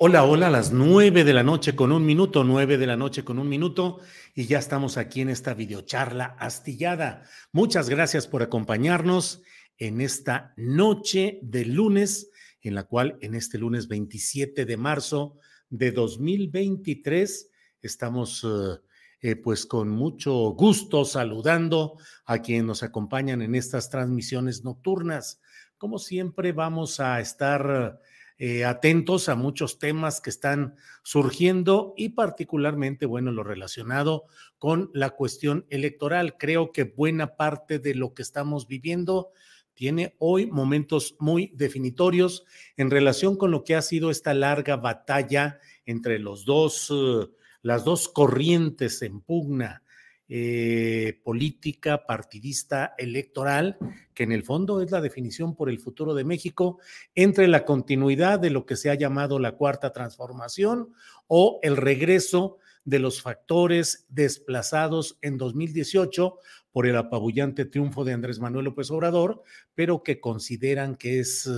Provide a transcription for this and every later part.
Hola, hola, a las nueve de la noche con un minuto, nueve de la noche con un minuto, y ya estamos aquí en esta videocharla astillada. Muchas gracias por acompañarnos en esta noche de lunes, en la cual en este lunes 27 de marzo de 2023 estamos eh, pues con mucho gusto saludando a quienes nos acompañan en estas transmisiones nocturnas. Como siempre vamos a estar eh, atentos a muchos temas que están surgiendo y particularmente, bueno, lo relacionado con la cuestión electoral. Creo que buena parte de lo que estamos viviendo tiene hoy momentos muy definitorios en relación con lo que ha sido esta larga batalla entre los dos, eh, las dos corrientes en pugna eh, política, partidista, electoral, que en el fondo es la definición por el futuro de México entre la continuidad de lo que se ha llamado la cuarta transformación o el regreso de los factores desplazados en 2018 por el apabullante triunfo de Andrés Manuel López Obrador, pero que consideran que es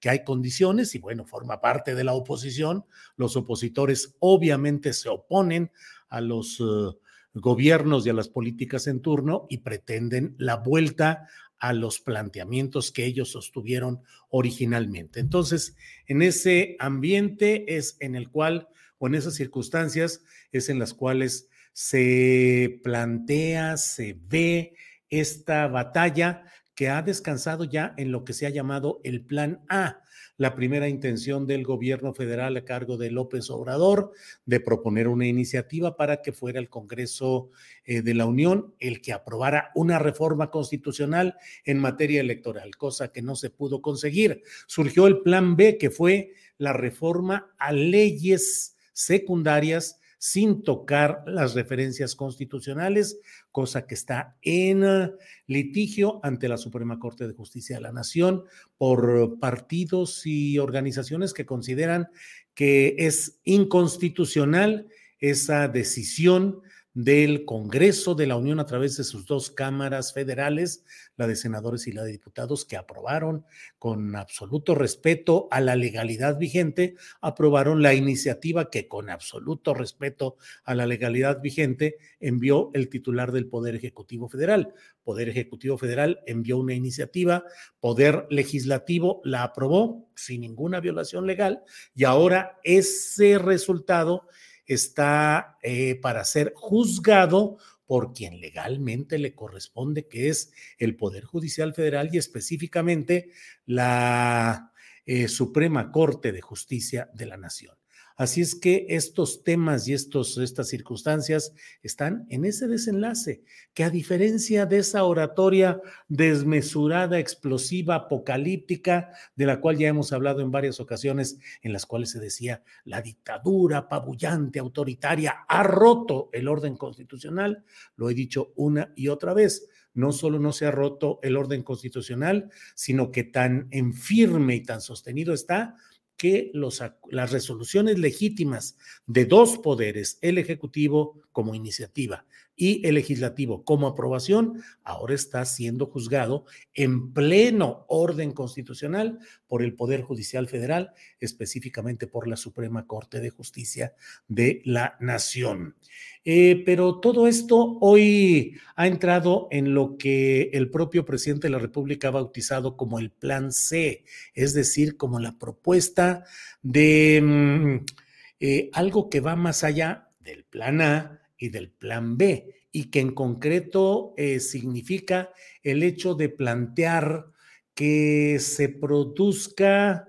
que hay condiciones y bueno, forma parte de la oposición. Los opositores obviamente se oponen a los uh, gobiernos y a las políticas en turno y pretenden la vuelta a los planteamientos que ellos sostuvieron originalmente. Entonces, en ese ambiente es en el cual, o en esas circunstancias, es en las cuales se plantea, se ve esta batalla que ha descansado ya en lo que se ha llamado el Plan A, la primera intención del gobierno federal a cargo de López Obrador de proponer una iniciativa para que fuera el Congreso eh, de la Unión el que aprobara una reforma constitucional en materia electoral, cosa que no se pudo conseguir. Surgió el plan B, que fue la reforma a leyes secundarias sin tocar las referencias constitucionales, cosa que está en litigio ante la Suprema Corte de Justicia de la Nación por partidos y organizaciones que consideran que es inconstitucional esa decisión del Congreso de la Unión a través de sus dos cámaras federales, la de senadores y la de diputados, que aprobaron con absoluto respeto a la legalidad vigente, aprobaron la iniciativa que con absoluto respeto a la legalidad vigente envió el titular del Poder Ejecutivo Federal. Poder Ejecutivo Federal envió una iniciativa, Poder Legislativo la aprobó sin ninguna violación legal y ahora ese resultado está eh, para ser juzgado por quien legalmente le corresponde, que es el Poder Judicial Federal y específicamente la eh, Suprema Corte de Justicia de la Nación. Así es que estos temas y estos, estas circunstancias están en ese desenlace, que a diferencia de esa oratoria desmesurada, explosiva, apocalíptica, de la cual ya hemos hablado en varias ocasiones, en las cuales se decía, la dictadura apabullante, autoritaria, ha roto el orden constitucional, lo he dicho una y otra vez no solo no se ha roto el orden constitucional, sino que tan en firme y tan sostenido está que las resoluciones legítimas de dos poderes, el Ejecutivo como iniciativa y el legislativo como aprobación, ahora está siendo juzgado en pleno orden constitucional por el Poder Judicial Federal, específicamente por la Suprema Corte de Justicia de la Nación. Eh, pero todo esto hoy ha entrado en lo que el propio presidente de la República ha bautizado como el Plan C, es decir, como la propuesta de mm, eh, algo que va más allá del Plan A y del Plan B, y que en concreto eh, significa el hecho de plantear que se produzca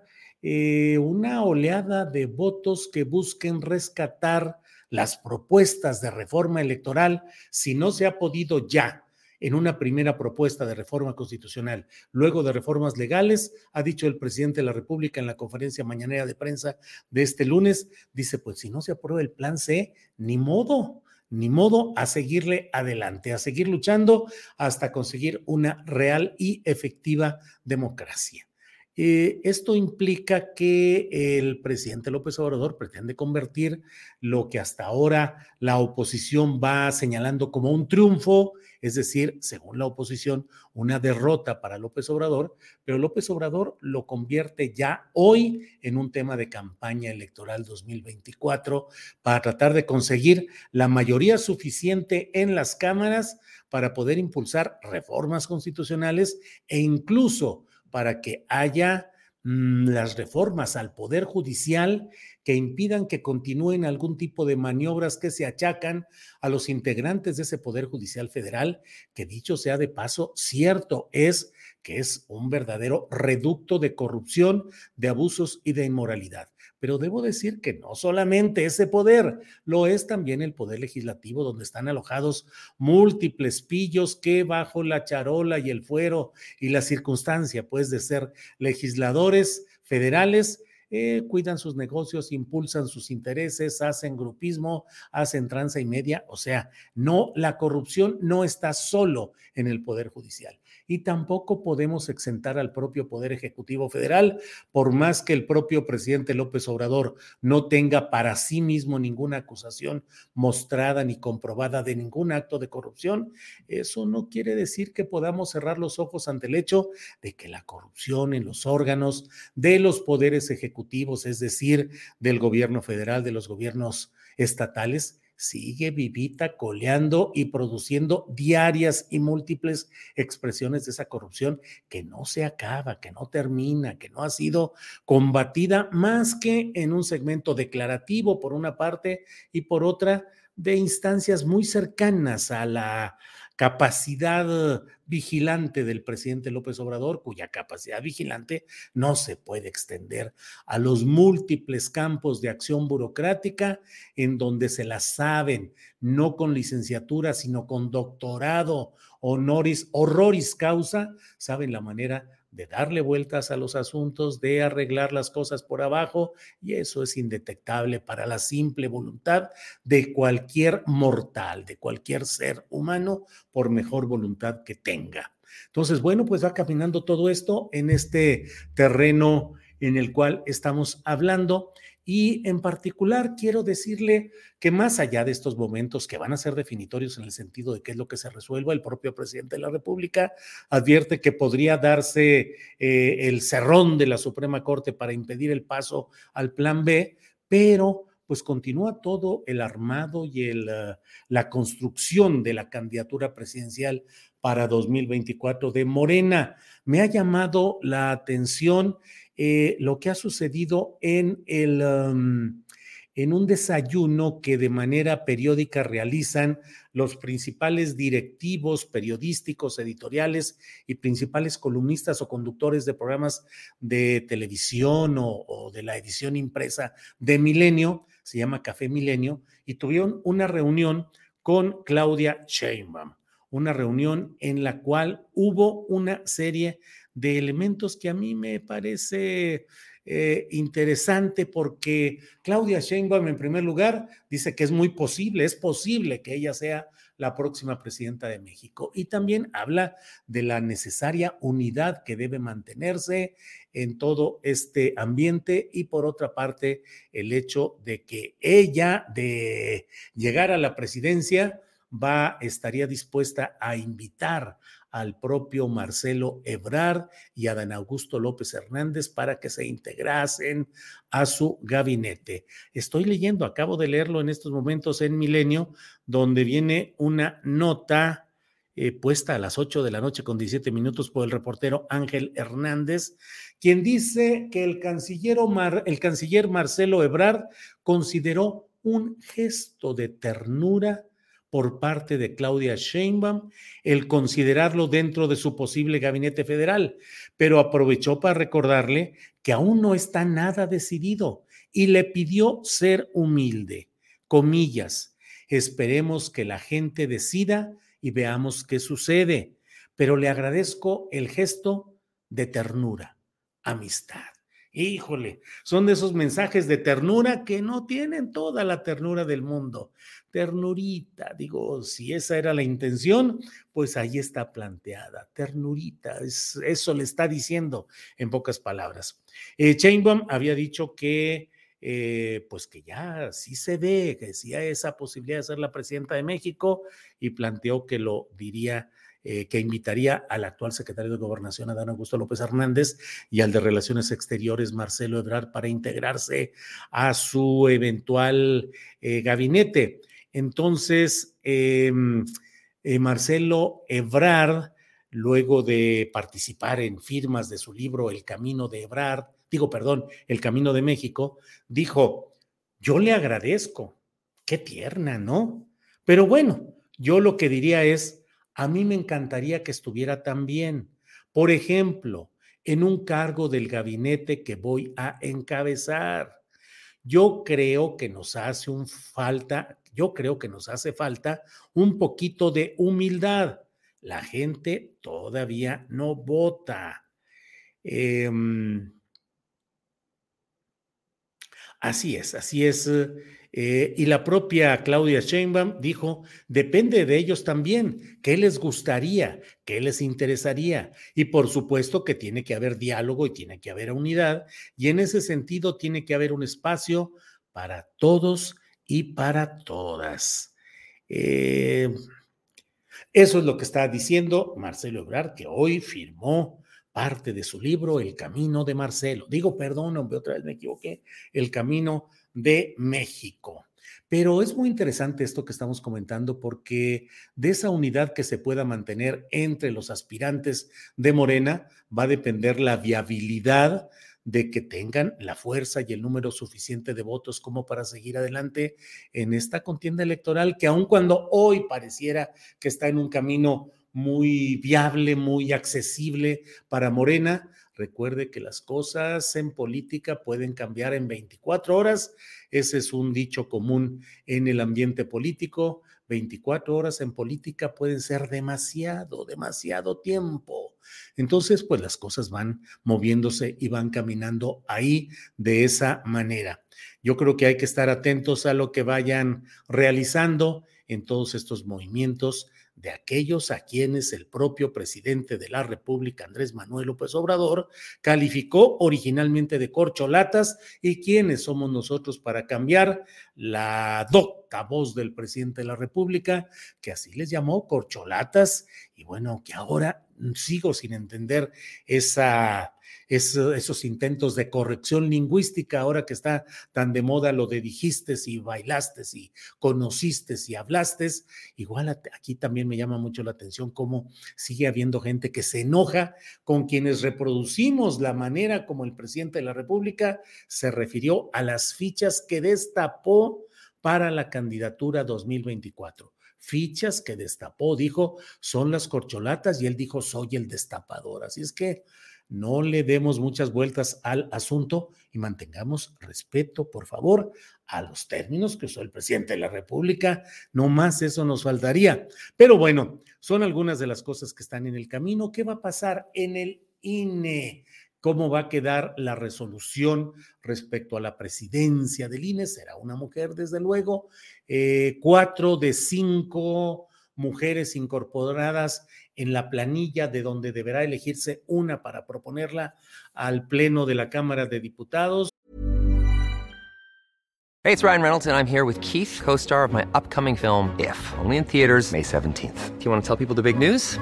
una oleada de votos que busquen rescatar las propuestas de reforma electoral, si no se ha podido ya en una primera propuesta de reforma constitucional, luego de reformas legales, ha dicho el presidente de la República en la conferencia mañanera de prensa de este lunes, dice, pues si no se aprueba el plan C, ni modo, ni modo a seguirle adelante, a seguir luchando hasta conseguir una real y efectiva democracia. Eh, esto implica que el presidente López Obrador pretende convertir lo que hasta ahora la oposición va señalando como un triunfo, es decir, según la oposición, una derrota para López Obrador, pero López Obrador lo convierte ya hoy en un tema de campaña electoral 2024 para tratar de conseguir la mayoría suficiente en las cámaras para poder impulsar reformas constitucionales e incluso para que haya las reformas al Poder Judicial que impidan que continúen algún tipo de maniobras que se achacan a los integrantes de ese Poder Judicial Federal, que dicho sea de paso, cierto es que es un verdadero reducto de corrupción, de abusos y de inmoralidad. Pero debo decir que no solamente ese poder, lo es también el poder legislativo, donde están alojados múltiples pillos que bajo la charola y el fuero y la circunstancia, pues, de ser legisladores federales, eh, cuidan sus negocios, impulsan sus intereses, hacen grupismo, hacen tranza y media. O sea, no, la corrupción no está solo en el Poder Judicial y tampoco podemos exentar al propio Poder Ejecutivo Federal, por más que el propio presidente López Obrador no tenga para sí mismo ninguna acusación mostrada ni comprobada de ningún acto de corrupción. Eso no quiere decir que podamos cerrar los ojos ante el hecho de que la corrupción en los órganos de los poderes ejecutivos, es decir, del gobierno federal, de los gobiernos estatales, sigue vivita, coleando y produciendo diarias y múltiples expresiones de esa corrupción que no se acaba, que no termina, que no ha sido combatida más que en un segmento declarativo por una parte y por otra de instancias muy cercanas a la capacidad vigilante del presidente López Obrador, cuya capacidad vigilante no se puede extender a los múltiples campos de acción burocrática en donde se la saben, no con licenciatura, sino con doctorado, honoris, horroris causa, saben la manera de darle vueltas a los asuntos, de arreglar las cosas por abajo, y eso es indetectable para la simple voluntad de cualquier mortal, de cualquier ser humano, por mejor voluntad que tenga. Entonces, bueno, pues va caminando todo esto en este terreno en el cual estamos hablando y en particular quiero decirle que más allá de estos momentos que van a ser definitorios en el sentido de qué es lo que se resuelva, el propio presidente de la República advierte que podría darse eh, el cerrón de la Suprema Corte para impedir el paso al plan B, pero pues continúa todo el armado y el, uh, la construcción de la candidatura presidencial para 2024 de Morena. Me ha llamado la atención eh, lo que ha sucedido en, el, en un desayuno que de manera periódica realizan los principales directivos periodísticos, editoriales y principales columnistas o conductores de programas de televisión o, o de la edición impresa de Milenio, se llama Café Milenio, y tuvieron una reunión con Claudia Sheinbaum, una reunión en la cual hubo una serie de elementos que a mí me parece eh, interesante porque Claudia Sheinbaum, en primer lugar, dice que es muy posible, es posible que ella sea la próxima presidenta de México. Y también habla de la necesaria unidad que debe mantenerse en todo este ambiente y por otra parte el hecho de que ella de llegar a la presidencia va, estaría dispuesta a invitar al propio Marcelo Ebrard y a Dan Augusto López Hernández para que se integrasen a su gabinete. Estoy leyendo, acabo de leerlo en estos momentos en Milenio, donde viene una nota eh, puesta a las 8 de la noche con 17 minutos por el reportero Ángel Hernández, quien dice que el, el canciller Marcelo Ebrard consideró un gesto de ternura por parte de Claudia Sheinbaum el considerarlo dentro de su posible gabinete federal, pero aprovechó para recordarle que aún no está nada decidido y le pidió ser humilde. Comillas, esperemos que la gente decida y veamos qué sucede. Pero le agradezco el gesto de ternura, amistad. Híjole, son de esos mensajes de ternura que no tienen toda la ternura del mundo. Ternurita, digo, si esa era la intención, pues ahí está planteada. Ternurita, eso le está diciendo en pocas palabras. Eh, Chainbaum había dicho que eh, pues que ya sí se ve, que sí hay esa posibilidad de ser la presidenta de México y planteó que lo diría, eh, que invitaría al actual secretario de Gobernación, Adán Augusto López Hernández, y al de Relaciones Exteriores, Marcelo Ebrard, para integrarse a su eventual eh, gabinete. Entonces, em, Marcelo Ebrard, luego de participar en firmas de su libro El Camino de Ebrard, digo, perdón, el Camino de México, dijo, yo le agradezco, qué tierna, ¿no? Pero bueno, yo lo que diría es, a mí me encantaría que estuviera también, por ejemplo, en un cargo del gabinete que voy a encabezar. Yo creo que nos hace un falta, yo creo que nos hace falta un poquito de humildad. La gente todavía no vota. Eh, Así es, así es. Eh, y la propia Claudia Sheinbaum dijo, depende de ellos también, qué les gustaría, qué les interesaría. Y por supuesto que tiene que haber diálogo y tiene que haber unidad. Y en ese sentido tiene que haber un espacio para todos y para todas. Eh, eso es lo que está diciendo Marcelo Ebrard, que hoy firmó parte de su libro El Camino de Marcelo. Digo, perdón, otra vez me equivoqué, El Camino de México. Pero es muy interesante esto que estamos comentando porque de esa unidad que se pueda mantener entre los aspirantes de Morena va a depender la viabilidad de que tengan la fuerza y el número suficiente de votos como para seguir adelante en esta contienda electoral que aun cuando hoy pareciera que está en un camino muy viable, muy accesible para Morena. Recuerde que las cosas en política pueden cambiar en 24 horas. Ese es un dicho común en el ambiente político. 24 horas en política pueden ser demasiado, demasiado tiempo. Entonces, pues las cosas van moviéndose y van caminando ahí de esa manera. Yo creo que hay que estar atentos a lo que vayan realizando en todos estos movimientos de aquellos a quienes el propio presidente de la República, Andrés Manuel López Obrador, calificó originalmente de corcholatas y quienes somos nosotros para cambiar la docta voz del presidente de la República, que así les llamó corcholatas, y bueno, que ahora sigo sin entender esa esos intentos de corrección lingüística, ahora que está tan de moda lo de dijiste y bailaste y conociste y hablaste, igual aquí también me llama mucho la atención cómo sigue habiendo gente que se enoja con quienes reproducimos la manera como el presidente de la República se refirió a las fichas que destapó para la candidatura 2024 fichas que destapó, dijo, son las corcholatas y él dijo, soy el destapador. Así es que no le demos muchas vueltas al asunto y mantengamos respeto, por favor, a los términos que usó el presidente de la República. No más eso nos faltaría. Pero bueno, son algunas de las cosas que están en el camino. ¿Qué va a pasar en el INE? ¿Cómo va a quedar la resolución respecto a la presidencia del INE? Será una mujer, desde luego. Eh, cuatro de cinco mujeres incorporadas en la planilla de donde deberá elegirse una para proponerla al Pleno de la Cámara de Diputados. Hey, it's Ryan Reynolds, and I'm here with Keith, co star of my upcoming film, If, only in theaters, May 17th. Do you want to tell people the big news?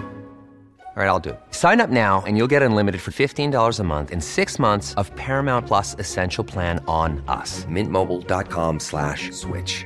All right, I'll do. Sign up now and you'll get unlimited for $15 a month in six months of Paramount Plus Essential Plan on us. Mintmobile.com slash switch.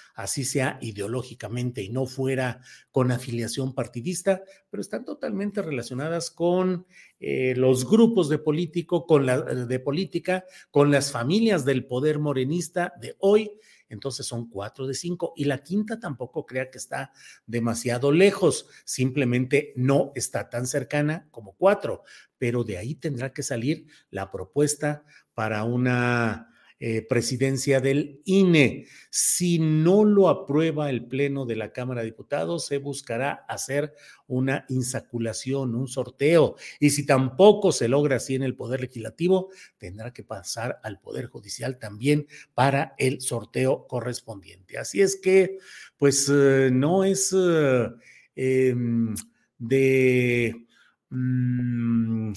así sea ideológicamente y no fuera con afiliación partidista, pero están totalmente relacionadas con eh, los grupos de político, con la de política, con las familias del poder morenista de hoy. Entonces son cuatro de cinco. Y la quinta tampoco crea que está demasiado lejos, simplemente no está tan cercana como cuatro, pero de ahí tendrá que salir la propuesta para una eh, presidencia del INE. Si no lo aprueba el Pleno de la Cámara de Diputados, se buscará hacer una insaculación, un sorteo. Y si tampoco se logra así en el Poder Legislativo, tendrá que pasar al Poder Judicial también para el sorteo correspondiente. Así es que, pues, eh, no es eh, em, de... Mm,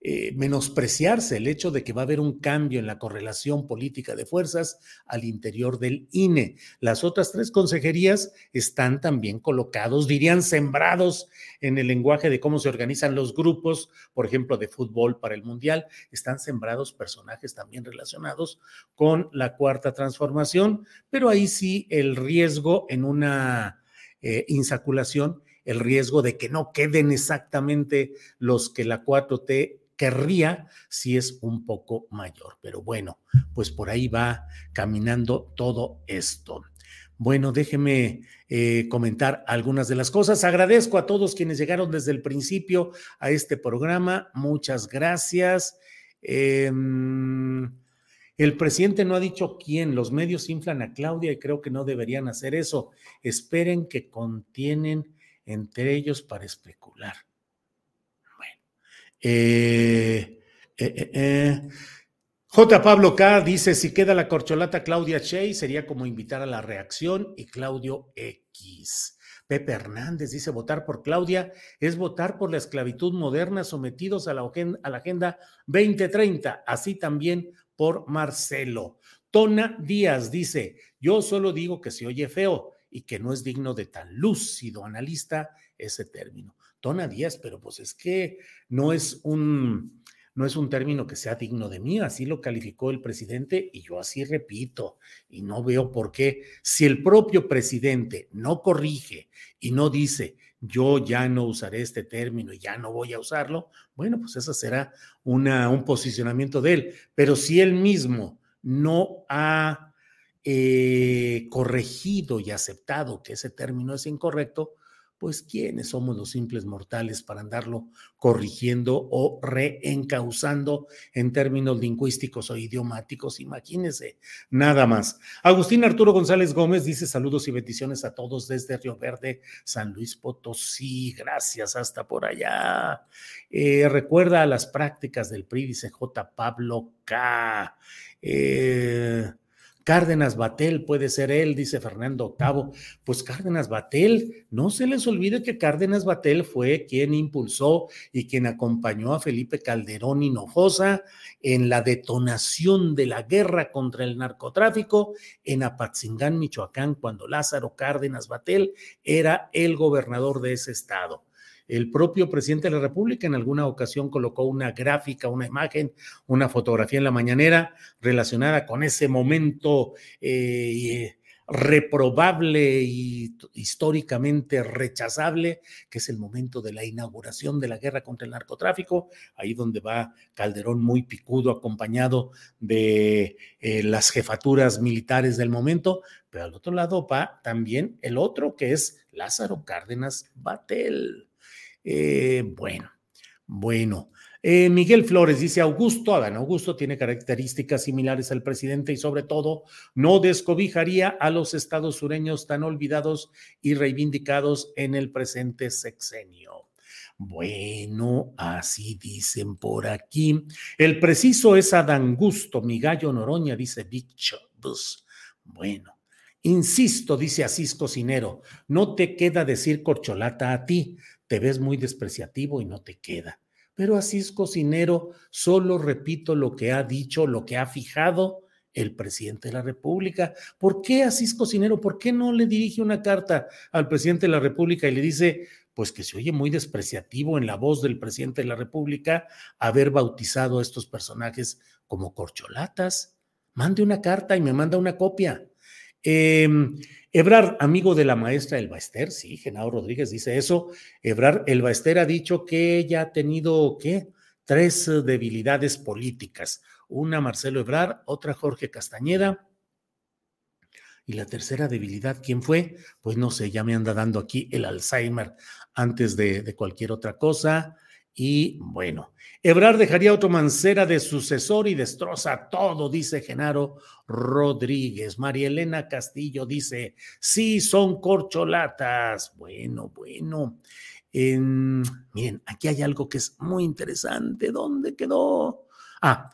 eh, menospreciarse el hecho de que va a haber un cambio en la correlación política de fuerzas al interior del INE. Las otras tres consejerías están también colocados, dirían sembrados en el lenguaje de cómo se organizan los grupos, por ejemplo, de fútbol para el Mundial, están sembrados personajes también relacionados con la cuarta transformación, pero ahí sí el riesgo en una eh, insaculación el riesgo de que no queden exactamente los que la 4T querría si es un poco mayor. Pero bueno, pues por ahí va caminando todo esto. Bueno, déjeme eh, comentar algunas de las cosas. Agradezco a todos quienes llegaron desde el principio a este programa. Muchas gracias. Em, el presidente no ha dicho quién. Los medios inflan a Claudia y creo que no deberían hacer eso. Esperen que contienen entre ellos para especular. Eh, eh, eh, J. Pablo K. dice: si queda la corcholata Claudia Shea, sería como invitar a la reacción y Claudio X. Pepe Hernández dice: votar por Claudia es votar por la esclavitud moderna sometidos a la, a la Agenda 2030, así también por Marcelo. Tona Díaz dice: Yo solo digo que se oye feo y que no es digno de tan lúcido analista ese término. Tona Díaz, pero pues es que no es un, no es un término que sea digno de mí, así lo calificó el presidente y yo así repito, y no veo por qué, si el propio presidente no corrige y no dice, yo ya no usaré este término y ya no voy a usarlo, bueno, pues ese será una, un posicionamiento de él, pero si él mismo no ha eh, corregido y aceptado que ese término es incorrecto, pues quiénes somos los simples mortales para andarlo corrigiendo o reencauzando en términos lingüísticos o idiomáticos, imagínense, nada más. Agustín Arturo González Gómez dice saludos y bendiciones a todos desde Río Verde, San Luis Potosí, gracias hasta por allá. Eh, recuerda las prácticas del PRI, dice J. Pablo K. Eh, Cárdenas Batel puede ser él, dice Fernando Octavo. Pues Cárdenas Batel, no se les olvide que Cárdenas Batel fue quien impulsó y quien acompañó a Felipe Calderón Hinojosa en la detonación de la guerra contra el narcotráfico en Apatzingán, Michoacán, cuando Lázaro Cárdenas Batel era el gobernador de ese estado. El propio presidente de la República en alguna ocasión colocó una gráfica, una imagen, una fotografía en la mañanera relacionada con ese momento eh, reprobable y históricamente rechazable, que es el momento de la inauguración de la guerra contra el narcotráfico, ahí donde va Calderón muy picudo, acompañado de eh, las jefaturas militares del momento, pero al otro lado va también el otro, que es Lázaro Cárdenas Batel. Eh, bueno, bueno. Eh, Miguel Flores dice, Augusto, Adán Augusto tiene características similares al presidente y sobre todo no descobijaría a los estados sureños tan olvidados y reivindicados en el presente sexenio. Bueno, así dicen por aquí. El preciso es Adán Gusto, mi gallo Noroña, dice Dicho. Bueno, insisto, dice Asís Cocinero, no te queda decir corcholata a ti, te ves muy despreciativo y no te queda pero así es cocinero, solo repito lo que ha dicho, lo que ha fijado el presidente de la República. ¿Por qué Asís Cocinero? ¿Por qué no le dirige una carta al presidente de la República y le dice, pues que se oye muy despreciativo en la voz del presidente de la República haber bautizado a estos personajes como corcholatas? Mande una carta y me manda una copia. Eh, Ebrar, amigo de la maestra El Baester, sí, Genaro Rodríguez dice eso. Ebrar El Baester ha dicho que ella ha tenido, ¿qué? Tres debilidades políticas. Una Marcelo Ebrar, otra Jorge Castañeda. Y la tercera debilidad, ¿quién fue? Pues no sé, ya me anda dando aquí el Alzheimer antes de, de cualquier otra cosa. Y bueno, Ebrar dejaría a Mancera de sucesor y destroza todo, dice Genaro Rodríguez. María Elena Castillo dice, sí, son corcholatas. Bueno, bueno. miren, aquí hay algo que es muy interesante. ¿Dónde quedó? Ah,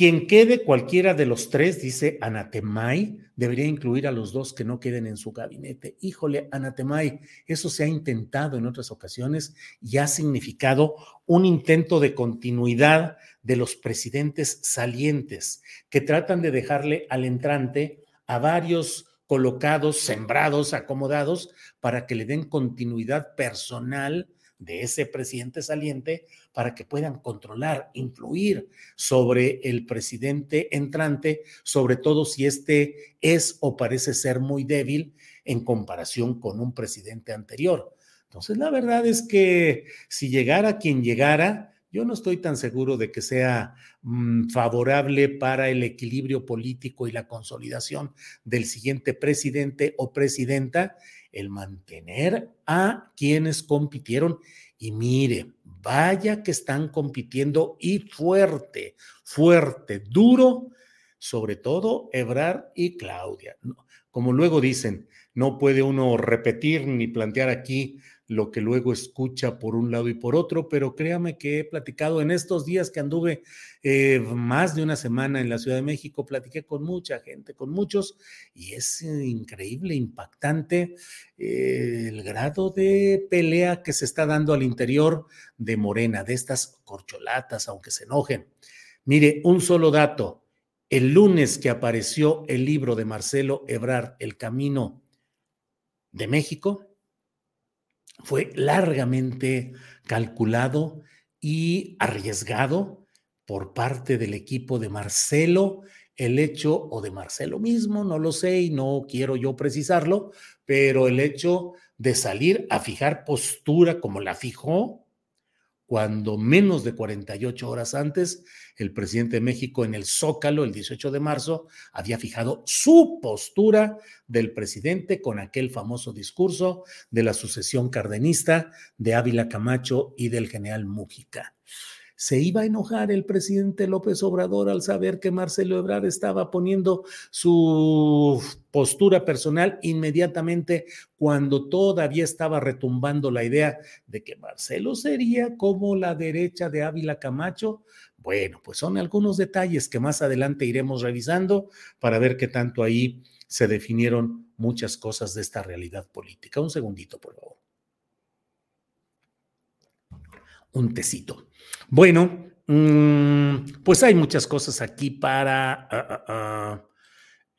quien quede cualquiera de los tres, dice Anatemay, debería incluir a los dos que no queden en su gabinete. Híjole, Anatemay, eso se ha intentado en otras ocasiones y ha significado un intento de continuidad de los presidentes salientes que tratan de dejarle al entrante a varios colocados, sembrados, acomodados, para que le den continuidad personal de ese presidente saliente para que puedan controlar, influir sobre el presidente entrante, sobre todo si este es o parece ser muy débil en comparación con un presidente anterior. Entonces, la verdad es que si llegara quien llegara, yo no estoy tan seguro de que sea mm, favorable para el equilibrio político y la consolidación del siguiente presidente o presidenta el mantener a quienes compitieron. Y mire, vaya que están compitiendo y fuerte, fuerte, duro, sobre todo Ebrar y Claudia. Como luego dicen, no puede uno repetir ni plantear aquí lo que luego escucha por un lado y por otro, pero créame que he platicado en estos días que anduve eh, más de una semana en la Ciudad de México, platiqué con mucha gente, con muchos, y es increíble, impactante eh, el grado de pelea que se está dando al interior de Morena, de estas corcholatas, aunque se enojen. Mire, un solo dato. El lunes que apareció el libro de Marcelo Ebrard, El Camino de México, fue largamente calculado y arriesgado por parte del equipo de Marcelo. El hecho, o de Marcelo mismo, no lo sé y no quiero yo precisarlo, pero el hecho de salir a fijar postura como la fijó cuando menos de 48 horas antes el presidente de México en el Zócalo, el 18 de marzo, había fijado su postura del presidente con aquel famoso discurso de la sucesión cardenista de Ávila Camacho y del general Mújica. Se iba a enojar el presidente López Obrador al saber que Marcelo Ebrard estaba poniendo su postura personal inmediatamente cuando todavía estaba retumbando la idea de que Marcelo sería como la derecha de Ávila Camacho. Bueno, pues son algunos detalles que más adelante iremos revisando para ver qué tanto ahí se definieron muchas cosas de esta realidad política. Un segundito, por favor. Un tecito. Bueno, mm, pues hay muchas cosas aquí para... Ah, ah, ah,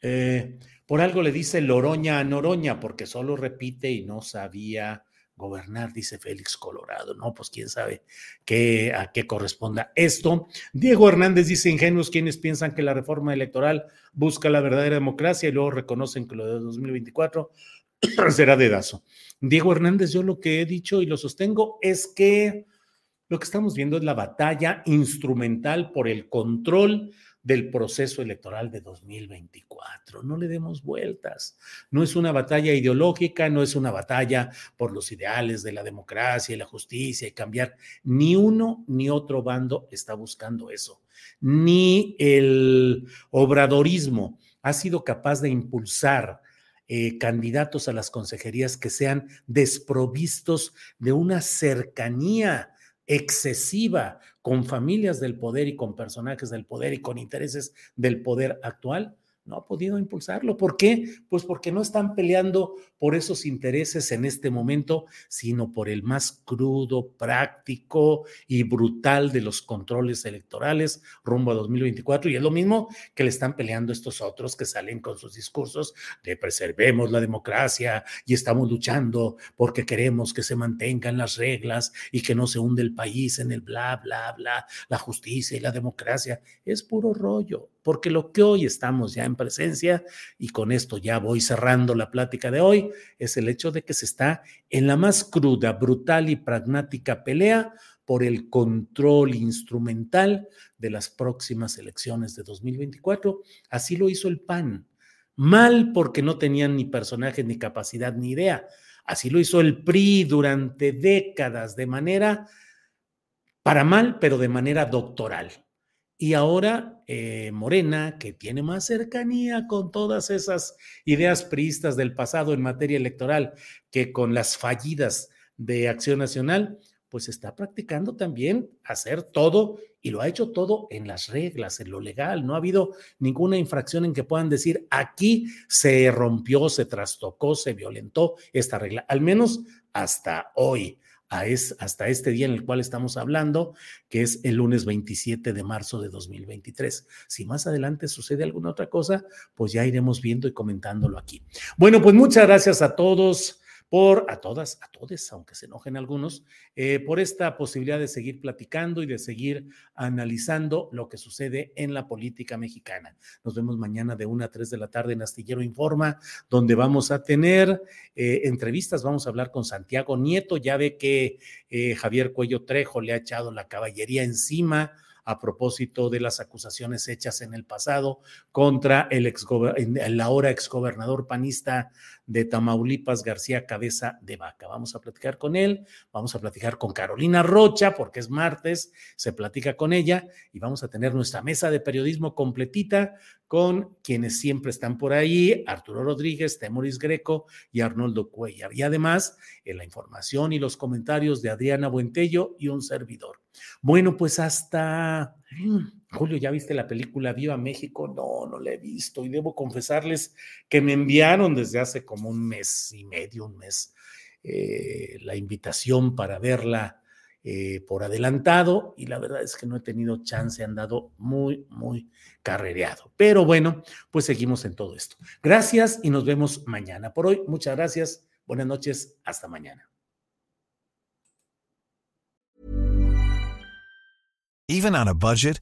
eh, por algo le dice Loroña a Noroña, porque solo repite y no sabía gobernar, dice Félix Colorado. No, pues quién sabe qué, a qué corresponda esto. Diego Hernández dice, ingenuos quienes piensan que la reforma electoral busca la verdadera democracia y luego reconocen que lo de 2024 será dedazo. Diego Hernández, yo lo que he dicho y lo sostengo es que lo que estamos viendo es la batalla instrumental por el control del proceso electoral de 2024. No le demos vueltas. No es una batalla ideológica, no es una batalla por los ideales de la democracia y la justicia y cambiar. Ni uno ni otro bando está buscando eso. Ni el obradorismo ha sido capaz de impulsar eh, candidatos a las consejerías que sean desprovistos de una cercanía excesiva con familias del poder y con personajes del poder y con intereses del poder actual, no ha podido impulsarlo. ¿Por qué? Pues porque no están peleando por esos intereses en este momento, sino por el más crudo, práctico y brutal de los controles electorales rumbo a 2024. Y es lo mismo que le están peleando estos otros que salen con sus discursos de preservemos la democracia y estamos luchando porque queremos que se mantengan las reglas y que no se hunde el país en el bla, bla, bla, la justicia y la democracia. Es puro rollo porque lo que hoy estamos ya en presencia, y con esto ya voy cerrando la plática de hoy, es el hecho de que se está en la más cruda, brutal y pragmática pelea por el control instrumental de las próximas elecciones de 2024. Así lo hizo el PAN. Mal porque no tenían ni personajes, ni capacidad, ni idea. Así lo hizo el PRI durante décadas de manera, para mal, pero de manera doctoral. Y ahora eh, Morena, que tiene más cercanía con todas esas ideas priistas del pasado en materia electoral que con las fallidas de Acción Nacional, pues está practicando también hacer todo y lo ha hecho todo en las reglas, en lo legal. No ha habido ninguna infracción en que puedan decir aquí se rompió, se trastocó, se violentó esta regla, al menos hasta hoy hasta este día en el cual estamos hablando, que es el lunes 27 de marzo de 2023. Si más adelante sucede alguna otra cosa, pues ya iremos viendo y comentándolo aquí. Bueno, pues muchas gracias a todos por a todas, a todos, aunque se enojen algunos, eh, por esta posibilidad de seguir platicando y de seguir analizando lo que sucede en la política mexicana. Nos vemos mañana de 1 a 3 de la tarde en Astillero Informa, donde vamos a tener eh, entrevistas, vamos a hablar con Santiago Nieto, ya ve que eh, Javier Cuello Trejo le ha echado la caballería encima a propósito de las acusaciones hechas en el pasado contra el, ex, el ahora exgobernador panista de Tamaulipas, García Cabeza de Vaca. Vamos a platicar con él, vamos a platicar con Carolina Rocha, porque es martes, se platica con ella y vamos a tener nuestra mesa de periodismo completita con quienes siempre están por ahí, Arturo Rodríguez, Temoris Greco y Arnoldo Cuellar. Y además, en la información y los comentarios de Adriana Buentello y un servidor. Bueno, pues hasta Julio, ¿ya viste la película Viva México? No, no la he visto y debo confesarles que me enviaron desde hace como un mes y medio, un mes, eh, la invitación para verla eh, por adelantado y la verdad es que no he tenido chance, han dado muy, muy carrereado. Pero bueno, pues seguimos en todo esto. Gracias y nos vemos mañana. Por hoy, muchas gracias. Buenas noches, hasta mañana. Even on a budget.